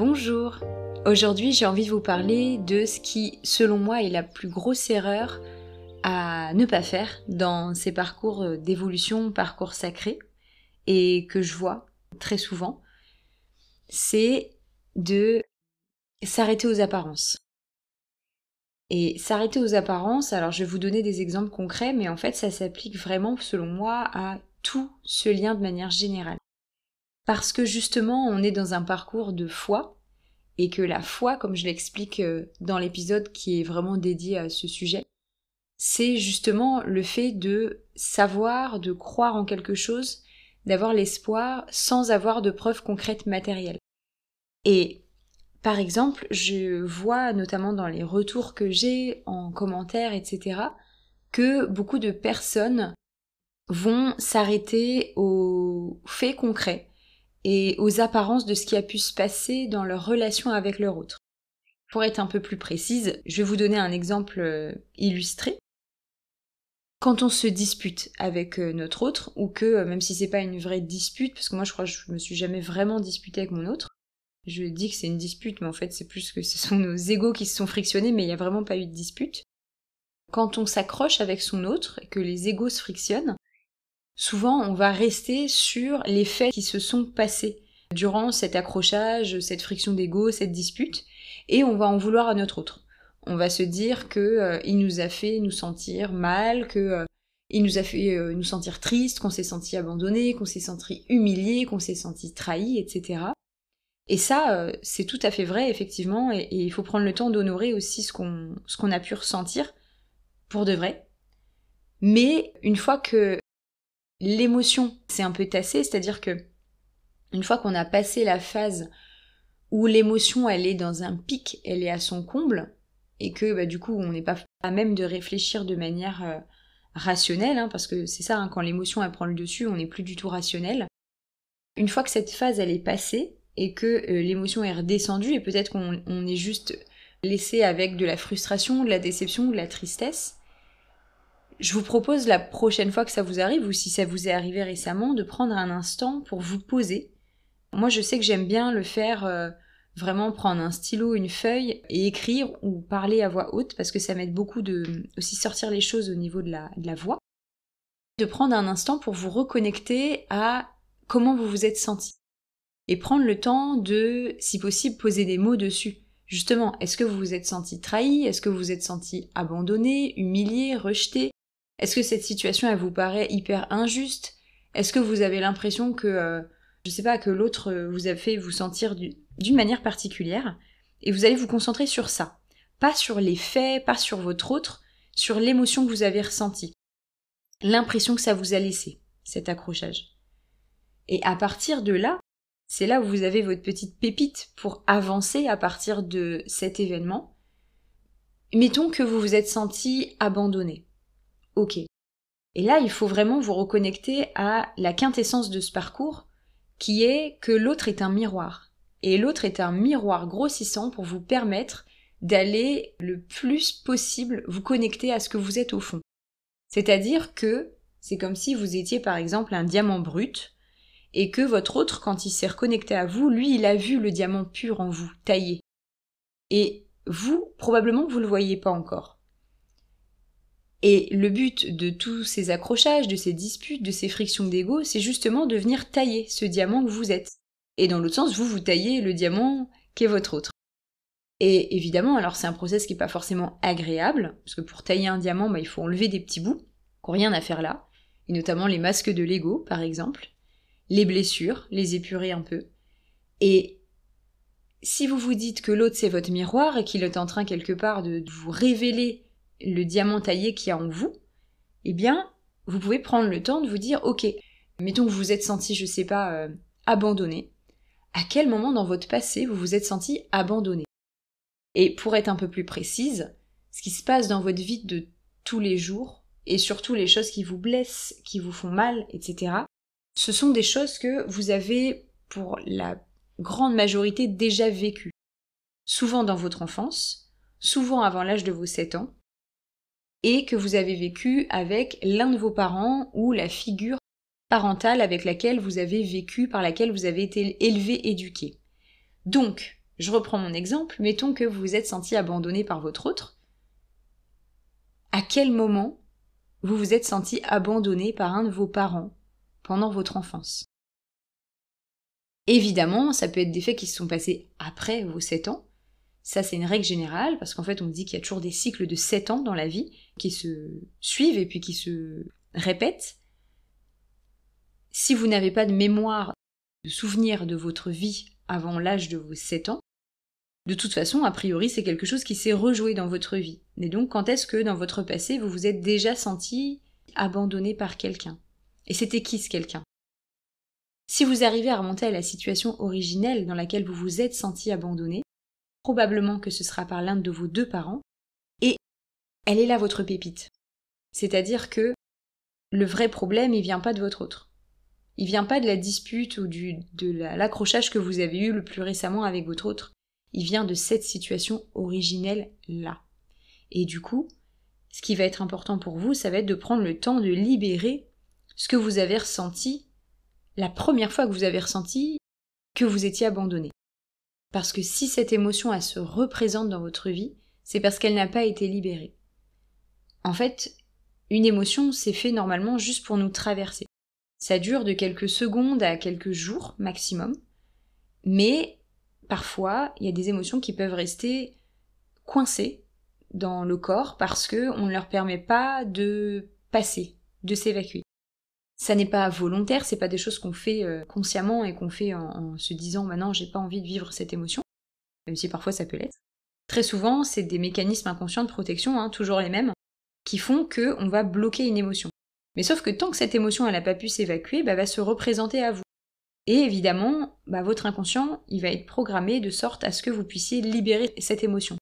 Bonjour Aujourd'hui j'ai envie de vous parler de ce qui, selon moi, est la plus grosse erreur à ne pas faire dans ces parcours d'évolution, parcours sacrés, et que je vois très souvent, c'est de s'arrêter aux apparences. Et s'arrêter aux apparences, alors je vais vous donner des exemples concrets, mais en fait ça s'applique vraiment, selon moi, à tout ce lien de manière générale. Parce que justement, on est dans un parcours de foi, et que la foi, comme je l'explique euh, dans l'épisode qui est vraiment dédié à ce sujet, c'est justement le fait de savoir, de croire en quelque chose, d'avoir l'espoir sans avoir de preuves concrètes matérielles. Et par exemple, je vois notamment dans les retours que j'ai en commentaire, etc., que beaucoup de personnes vont s'arrêter aux faits concrets et aux apparences de ce qui a pu se passer dans leur relation avec leur autre. Pour être un peu plus précise, je vais vous donner un exemple euh, illustré. Quand on se dispute avec euh, notre autre, ou que, euh, même si c'est pas une vraie dispute, parce que moi je crois que je me suis jamais vraiment disputée avec mon autre, je dis que c'est une dispute, mais en fait c'est plus que ce sont nos égaux qui se sont frictionnés, mais il n'y a vraiment pas eu de dispute. Quand on s'accroche avec son autre et que les égaux se frictionnent, souvent on va rester sur les faits qui se sont passés durant cet accrochage, cette friction d'ego, cette dispute, et on va en vouloir à notre autre. On va se dire que euh, il nous a fait nous sentir mal, que euh, il nous a fait euh, nous sentir triste, qu'on s'est senti abandonné, qu'on s'est senti humilié, qu'on s'est senti trahi, etc. Et ça, c'est tout à fait vrai, effectivement, et, il faut prendre le temps d'honorer aussi ce qu'on a pu ressentir pour de vrai. Mais une fois que l'émotion s'est un peu tassée, c'est-à-dire que une fois qu'on a passé la phase où l'émotion elle est dans un pic, elle est à son comble, et que bah, du coup on n'est pas à même de réfléchir de manière euh, rationnelle, hein, parce que c'est ça, hein, quand l'émotion elle prend le dessus, on n'est plus du tout rationnel. Une fois que cette phase elle est passée, et que euh, l'émotion est redescendue, et peut-être qu'on est juste laissé avec de la frustration, de la déception, de la tristesse, je vous propose la prochaine fois que ça vous arrive, ou si ça vous est arrivé récemment, de prendre un instant pour vous poser. Moi, je sais que j'aime bien le faire euh, vraiment prendre un stylo, une feuille et écrire ou parler à voix haute parce que ça m'aide beaucoup de aussi sortir les choses au niveau de la, de la voix. De prendre un instant pour vous reconnecter à comment vous vous êtes senti. Et prendre le temps de, si possible, poser des mots dessus. Justement, est-ce que vous vous êtes senti trahi? Est-ce que vous vous êtes senti abandonné, humilié, rejeté? Est-ce que cette situation, elle vous paraît hyper injuste? Est-ce que vous avez l'impression que, euh, je sais pas, que l'autre euh, vous a fait vous sentir d'une manière particulière? Et vous allez vous concentrer sur ça. Pas sur les faits, pas sur votre autre, sur l'émotion que vous avez ressentie. L'impression que ça vous a laissé, cet accrochage? Et à partir de là, c'est là où vous avez votre petite pépite pour avancer à partir de cet événement. Mettons que vous vous êtes senti abandonné. Ok. Et là, il faut vraiment vous reconnecter à la quintessence de ce parcours, qui est que l'autre est un miroir. Et l'autre est un miroir grossissant pour vous permettre d'aller le plus possible vous connecter à ce que vous êtes au fond. C'est-à-dire que c'est comme si vous étiez par exemple un diamant brut, et que votre autre, quand il s'est reconnecté à vous, lui, il a vu le diamant pur en vous, taillé. Et vous, probablement, vous le voyez pas encore. Et le but de tous ces accrochages, de ces disputes, de ces frictions d'ego, c'est justement de venir tailler ce diamant que vous êtes. Et dans l'autre sens, vous, vous taillez le diamant qui est votre autre. Et évidemment, alors c'est un process qui n'est pas forcément agréable, parce que pour tailler un diamant, bah, il faut enlever des petits bouts, qui n'ont rien à faire là, et notamment les masques de l'ego, par exemple, les blessures, les épurer un peu. Et si vous vous dites que l'autre c'est votre miroir et qu'il est en train quelque part de vous révéler le diamant taillé qu'il y a en vous, eh bien, vous pouvez prendre le temps de vous dire, ok, mettons que vous vous êtes senti, je sais pas, euh, abandonné. À quel moment dans votre passé vous vous êtes senti abandonné? Et pour être un peu plus précise, ce qui se passe dans votre vie de tous les jours, et surtout les choses qui vous blessent, qui vous font mal, etc., ce sont des choses que vous avez, pour la grande majorité, déjà vécues. Souvent dans votre enfance, souvent avant l'âge de vos 7 ans, et que vous avez vécu avec l'un de vos parents ou la figure parentale avec laquelle vous avez vécu, par laquelle vous avez été élevé, éduqué. Donc, Je reprends mon exemple, mettons que vous vous êtes senti abandonné par votre autre. À quel moment vous vous êtes senti abandonné par un de vos parents pendant votre enfance? Évidemment, ça peut être des faits qui se sont passés après vos 7 ans. Ça, c'est une règle générale, parce qu'en fait, on dit qu'il y a toujours des cycles de 7 ans dans la vie qui se suivent et puis qui se répètent. Si vous n'avez pas de mémoire, de souvenir de votre vie avant l'âge de vos 7 ans, de toute façon, a priori, c'est quelque chose qui s'est rejoué dans votre vie. Et donc, quand est-ce que dans votre passé, vous vous êtes déjà senti abandonné par quelqu'un? Et c'était qui ce quelqu'un? Si vous arrivez à remonter à la situation originelle dans laquelle vous vous êtes senti abandonné, probablement que ce sera par l'un de vos deux parents, et elle est là votre pépite. C'est-à-dire que le vrai problème, il vient pas de votre autre. Il vient pas de la dispute ou de l'accrochage que vous avez eu le plus récemment avec votre autre. Il vient de cette situation originelle là. Et du coup, ce qui va être important pour vous, ça va être de prendre le temps de libérer ce que vous avez ressenti la première fois que vous avez ressenti que vous étiez abandonné. Parce que si cette émotion elle se représente dans votre vie, c'est parce qu'elle n'a pas été libérée. En fait, une émotion, c'est fait normalement juste pour nous traverser. Ça dure de quelques secondes à quelques jours maximum, mais parfois, il y a des émotions qui peuvent rester coincées dans le corps parce qu'on ne leur permet pas de passer, de s'évacuer. Ça n'est pas volontaire, c'est pas des choses qu'on fait euh, consciemment et qu'on fait en, se disant maintenant j'ai pas envie de vivre cette émotion, même si parfois ça peut l'être. Très souvent, c'est des mécanismes inconscients de protection, hein, toujours les mêmes, qui font qu'on va bloquer une émotion. Mais sauf que tant que cette émotion elle n'a pas pu s'évacuer, bah, va se représenter à vous. Et évidemment, bah, votre inconscient, il va être programmé de sorte à ce que vous puissiez libérer cette émotion.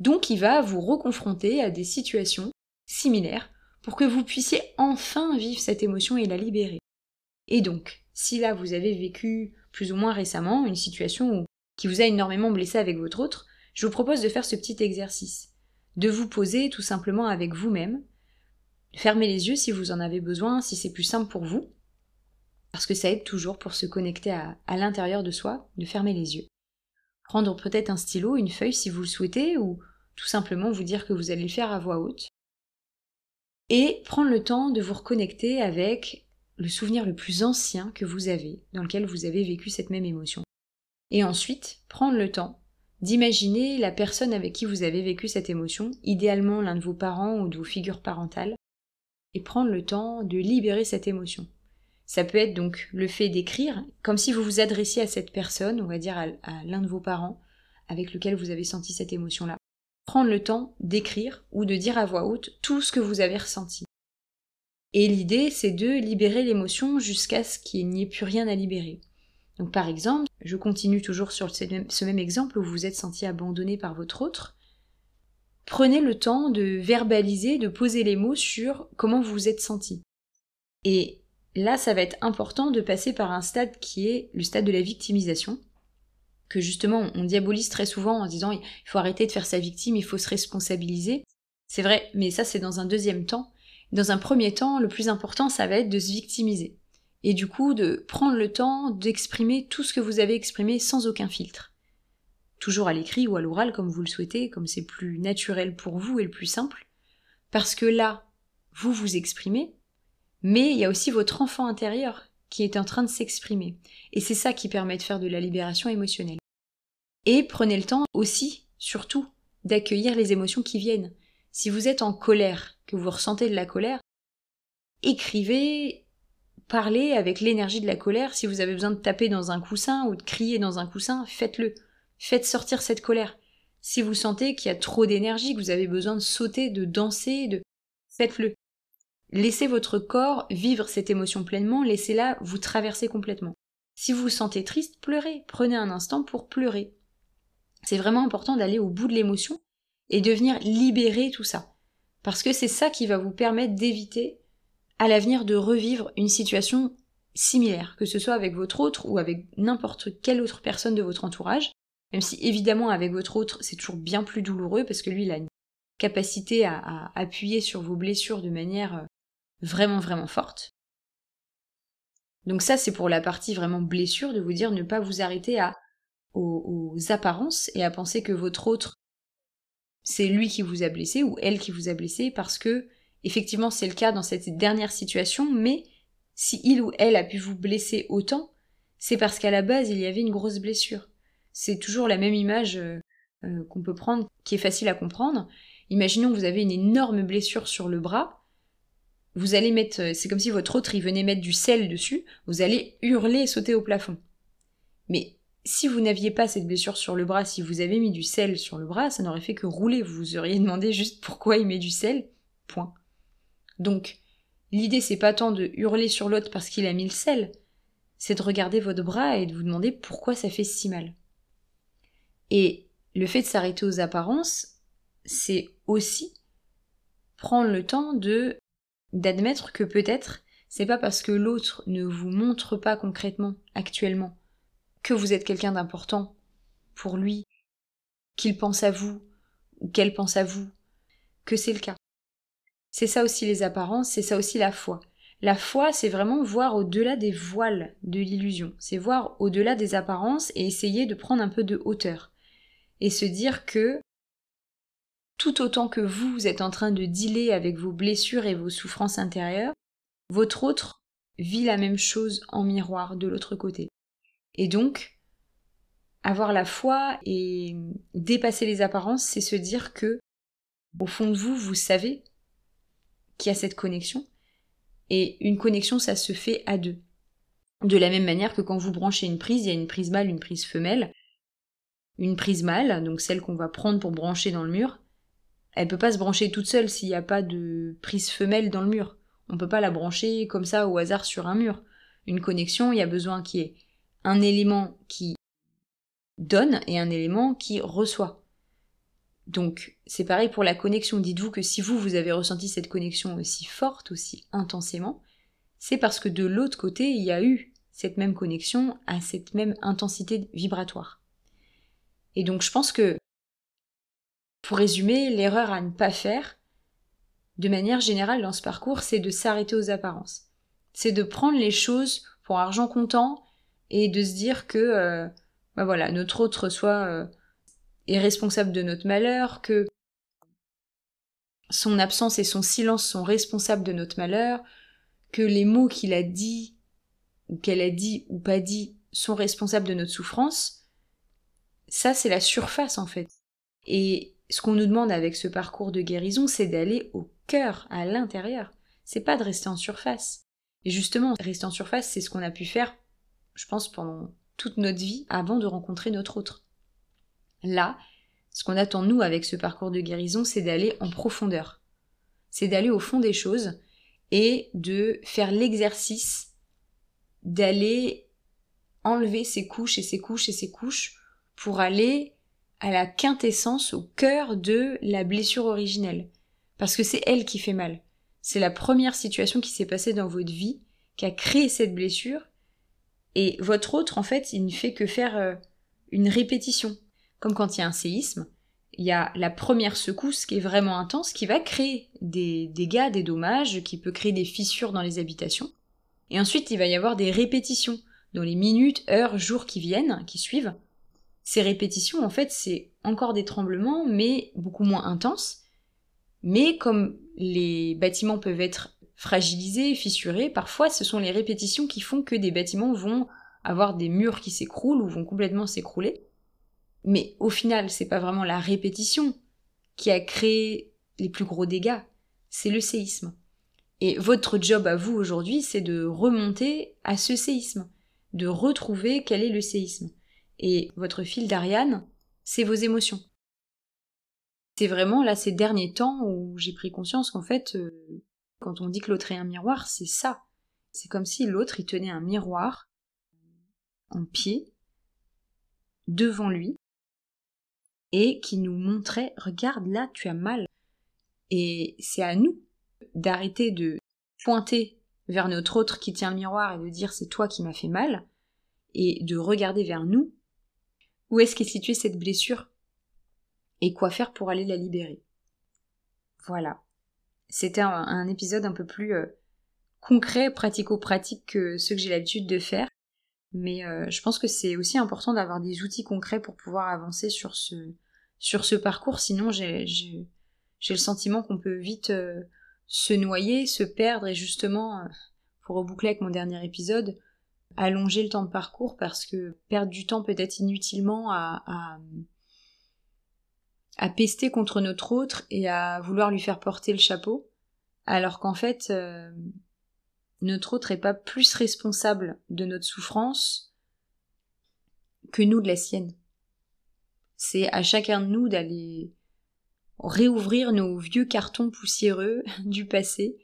Donc il va vous reconfronter à des situations similaires pour que vous puissiez enfin vivre cette émotion et la libérer. Et donc, si là vous avez vécu plus ou moins récemment une situation qui vous a énormément blessé avec votre autre, je vous propose de faire ce petit exercice, de vous poser tout simplement avec vous-même, fermer les yeux si vous en avez besoin, si c'est plus simple pour vous, parce que ça aide toujours pour se connecter à, à l'intérieur de soi, de fermer les yeux. Prendre peut-être un stylo, une feuille si vous le souhaitez, ou tout simplement vous dire que vous allez le faire à voix haute, et prendre le temps de vous reconnecter avec le souvenir le plus ancien que vous avez, dans lequel vous avez vécu cette même émotion. Et ensuite, prendre le temps d'imaginer la personne avec qui vous avez vécu cette émotion, idéalement l'un de vos parents ou de vos figures parentales, et prendre le temps de libérer cette émotion. Ça peut être donc le fait d'écrire, comme si vous vous adressiez à cette personne, on va dire à, à l'un de vos parents, avec lequel vous avez senti cette émotion-là prendre le temps d'écrire ou de dire à voix haute tout ce que vous avez ressenti. Et l'idée, c'est de libérer l'émotion jusqu'à ce qu'il n'y ait plus rien à libérer. Donc par exemple, je continue toujours sur ce même exemple où vous vous êtes senti abandonné par votre autre. Prenez le temps de verbaliser, de poser les mots sur comment vous vous êtes senti. Et là, ça va être important de passer par un stade qui est le stade de la victimisation, que justement on diabolise très souvent en disant il faut arrêter de faire sa victime, il faut se responsabiliser. C'est vrai, mais ça c'est dans un deuxième temps. Dans un premier temps, le plus important, ça va être de se victimiser. Et du coup, de prendre le temps d'exprimer tout ce que vous avez exprimé sans aucun filtre. Toujours à l'écrit ou à l'oral, comme vous le souhaitez, comme c'est plus naturel pour vous et le plus simple. Parce que là, vous vous exprimez, mais il y a aussi votre enfant intérieur qui est en train de s'exprimer. Et c'est ça qui permet de faire de la libération émotionnelle. Et prenez le temps aussi, surtout, d'accueillir les émotions qui viennent. Si vous êtes en colère, que vous ressentez de la colère, écrivez, parlez avec l'énergie de la colère. Si vous avez besoin de taper dans un coussin ou de crier dans un coussin, faites-le. Faites sortir cette colère. Si vous sentez qu'il y a trop d'énergie, que vous avez besoin de sauter, de danser, de faites-le. Laissez votre corps vivre cette émotion pleinement, laissez-la vous traverser complètement. Si vous vous sentez triste, pleurez. Prenez un instant pour pleurer. C'est vraiment important d'aller au bout de l'émotion et de venir libérer tout ça. Parce que c'est ça qui va vous permettre d'éviter à l'avenir de revivre une situation similaire, que ce soit avec votre autre ou avec n'importe quelle autre personne de votre entourage, même si évidemment avec votre autre c'est toujours bien plus douloureux parce que lui il a une capacité à, à appuyer sur vos blessures de manière euh, vraiment vraiment forte. Donc ça c'est pour la partie vraiment blessure de vous dire ne pas vous arrêter à aux, apparences et à penser que votre autre, c'est lui qui vous a blessé ou elle qui vous a blessé parce que, effectivement, c'est le cas dans cette dernière situation, mais si il ou elle a pu vous blesser autant, c'est parce qu'à la base, il y avait une grosse blessure. C'est toujours la même image euh, euh, qu'on peut prendre, qui est facile à comprendre. Imaginons que vous avez une énorme blessure sur le bras, vous allez mettre, euh, c'est comme si votre autre il venait mettre du sel dessus, vous allez hurler et sauter au plafond. Mais si vous n'aviez pas cette blessure sur le bras, si vous avez mis du sel sur le bras, ça n'aurait fait que rouler. Vous vous auriez demandé juste pourquoi il met du sel. Point. Donc, l'idée c'est pas tant de hurler sur l'autre parce qu'il a mis le sel, c'est de regarder votre bras et de vous demander pourquoi ça fait si mal. Et le fait de s'arrêter aux apparences, c'est aussi prendre le temps de d'admettre que peut-être c'est pas parce que l'autre ne vous montre pas concrètement, actuellement, que vous êtes quelqu'un d'important pour lui, qu'il pense à vous, ou qu'elle pense à vous, que c'est le cas. C'est ça aussi les apparences, c'est ça aussi la foi. La foi, c'est vraiment voir au-delà des voiles de l'illusion, c'est voir au-delà des apparences et essayer de prendre un peu de hauteur. Et se dire que tout autant que vous, êtes en train de dealer avec vos blessures et vos souffrances intérieures, votre autre vit la même chose en miroir de l'autre côté. Et donc, avoir la foi et dépasser les apparences, c'est se dire que, au fond de vous, vous savez qu'il y a cette connexion. Et une connexion, ça se fait à deux. De la même manière que quand vous branchez une prise, il y a une prise mâle, une prise femelle. Une prise mâle, donc celle qu'on va prendre pour brancher dans le mur, elle peut pas se brancher toute seule s'il n'y a pas de prise femelle dans le mur. On peut pas la brancher comme ça au hasard sur un mur. Une connexion, il y a besoin qu'il y ait un élément qui donne et un élément qui reçoit. Donc, c'est pareil pour la connexion. Dites-vous que si vous, vous avez ressenti cette connexion aussi forte, aussi intensément, c'est parce que de l'autre côté, il y a eu cette même connexion à cette même intensité vibratoire. Et donc, je pense que pour résumer, l'erreur à ne pas faire, de manière générale dans ce parcours, c'est de s'arrêter aux apparences. C'est de prendre les choses pour argent comptant et de se dire que euh, bah voilà, notre autre soit euh, est responsable de notre malheur, que son absence et son silence sont responsables de notre malheur, que les mots qu'il a dit ou qu'elle a dit ou pas dit sont responsables de notre souffrance, ça c'est la surface en fait. Et ce qu'on nous demande avec ce parcours de guérison, c'est d'aller au cœur, à l'intérieur. C'est pas de rester en surface. Et justement, rester en surface, c'est ce qu'on a pu faire, je pense, pendant toute notre vie avant de rencontrer notre autre. Là, ce qu'on attend nous avec ce parcours de guérison, c'est d'aller en profondeur. C'est d'aller au fond des choses et de faire l'exercice d'aller enlever ses couches et ses couches et ses couches pour aller à la quintessence, au cœur de la blessure originelle. Parce que c'est elle qui fait mal. C'est la première situation qui s'est passée dans votre vie qui a créé cette blessure. Et votre autre, en fait, il ne fait que faire euh, une répétition. Comme quand il y a un séisme, il y a la première secousse qui est vraiment intense, qui va créer des dégâts, des dommages, qui peut créer des fissures dans les habitations. Et ensuite, il va y avoir des répétitions dans les minutes, heures, jours qui viennent, qui suivent, ces répétitions, en fait, c'est encore des tremblements, mais beaucoup moins intenses. Mais comme les bâtiments peuvent être fragilisés, fissurés, parfois ce sont les répétitions qui font que des bâtiments vont avoir des murs qui s'écroulent ou vont complètement s'écrouler. Mais au final, c'est pas vraiment la répétition qui a créé les plus gros dégâts, c'est le séisme. Et votre job à vous aujourd'hui, c'est de remonter à ce séisme, de retrouver quel est le séisme. Et votre fil d'Ariane, c'est vos émotions. C'est vraiment là ces derniers temps où j'ai pris conscience qu'en fait, euh, quand on dit que l'autre est un miroir, c'est ça. C'est comme si l'autre il tenait un miroir en pied devant lui et qui nous montrait regarde là tu as mal. Et c'est à nous d'arrêter de pointer vers notre autre qui tient le miroir et de dire c'est toi qui m'as fait mal et de regarder vers nous où est-ce qu'est située cette blessure? Et quoi faire pour aller la libérer? Voilà. C'était un, épisode un peu plus euh, concret, pratico-pratique que ceux que j'ai l'habitude de faire. Mais euh, je pense que c'est aussi important d'avoir des outils concrets pour pouvoir avancer sur ce, parcours, sinon j'ai le sentiment qu'on peut vite euh, se noyer, se perdre et justement, pour reboucler avec mon dernier épisode, allonger le temps de parcours parce que perdre du temps peut-être inutilement à, à, pester contre notre autre et à vouloir lui faire porter le chapeau, alors qu'en fait, notre autre est pas plus responsable de notre souffrance que nous de la sienne. C'est à chacun de nous d'aller réouvrir nos vieux cartons poussiéreux du passé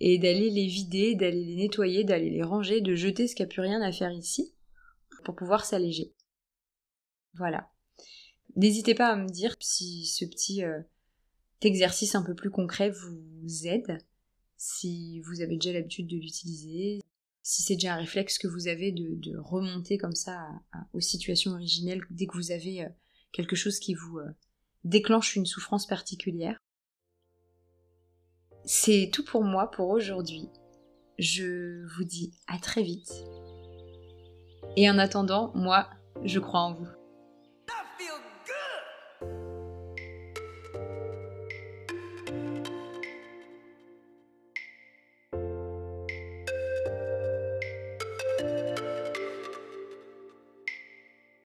et d'aller les vider, d'aller les nettoyer, d'aller les ranger, de jeter ce qui n'a plus rien à faire ici pour pouvoir s'alléger. Voilà. N'hésitez pas à me dire si ce petit euh, exercice un peu plus concret vous aide si vous avez déjà l'habitude de l'utiliser, si c'est déjà un réflexe que vous avez de, remonter comme ça aux situations originelles dès que vous avez euh, quelque chose qui vous euh, déclenche une souffrance particulière. C'est tout pour moi pour aujourd'hui. Je vous dis à très vite. Et en attendant, moi, je crois en vous.